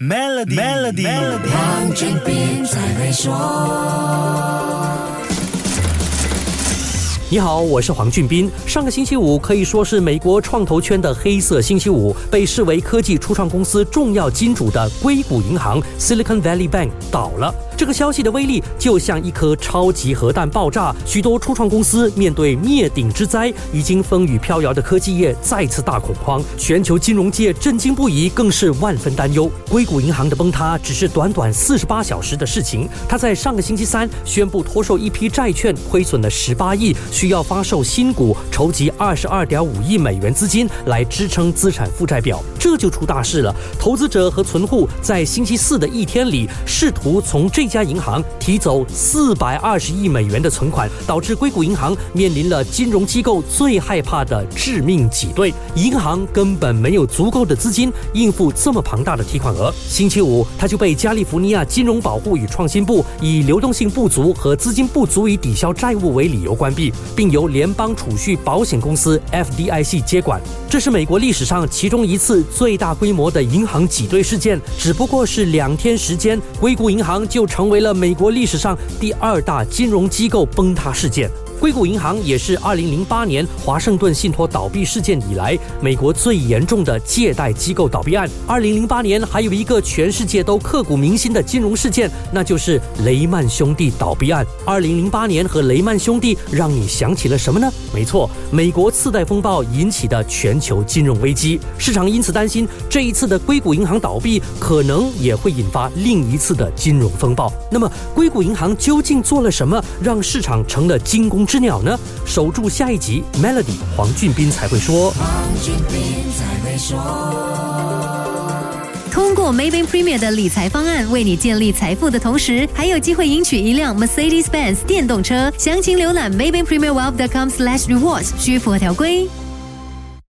Melody，Melody，黄俊斌才会说。你好，我是黄俊斌。上个星期五可以说是美国创投圈的黑色星期五，被视为科技初创公司重要金主的硅谷银行 （Silicon Valley Bank） 倒了。这个消息的威力就像一颗超级核弹爆炸，许多初创公司面对灭顶之灾，已经风雨飘摇的科技业再次大恐慌，全球金融界震惊不已，更是万分担忧。硅谷银行的崩塌只是短短四十八小时的事情，他在上个星期三宣布脱售一批债券，亏损了十八亿，需要发售新股，筹集二十二点五亿美元资金来支撑资产负债表，这就出大事了。投资者和存户在星期四的一天里，试图从这家银行提走四百二十亿美元的存款，导致硅谷银行面临了金融机构最害怕的致命挤兑。银行根本没有足够的资金应付这么庞大的提款额。星期五，他就被加利福尼亚金融保护与创新部以流动性不足和资金不足以抵消债务为理由关闭，并由联邦储蓄保险公司 FDIC 接管。这是美国历史上其中一次最大规模的银行挤兑事件，只不过是两天时间，硅谷银行就成为了美国历史上第二大金融机构崩塌事件。硅谷银行也是2008年华盛顿信托倒闭事件以来美国最严重的借贷机构倒闭案。2008年还有一个全世界都刻骨铭心的金融事件，那就是雷曼兄弟倒闭案。2008年和雷曼兄弟让你想起了什么呢？没错，美国次贷风暴引起的全球金融危机。市场因此担心这一次的硅谷银行倒闭可能也会引发另一次的金融风暴。那么，硅谷银行究竟做了什么，让市场成了惊弓？只鸟呢？守住下一集，Melody 黄俊斌才会说。通过 Maybank Premier 的理财方案，为你建立财富的同时，还有机会赢取一辆 Mercedes-Benz 电动车。详情浏览 Maybank Premier Wealth.com/slash rewards，需符合条规。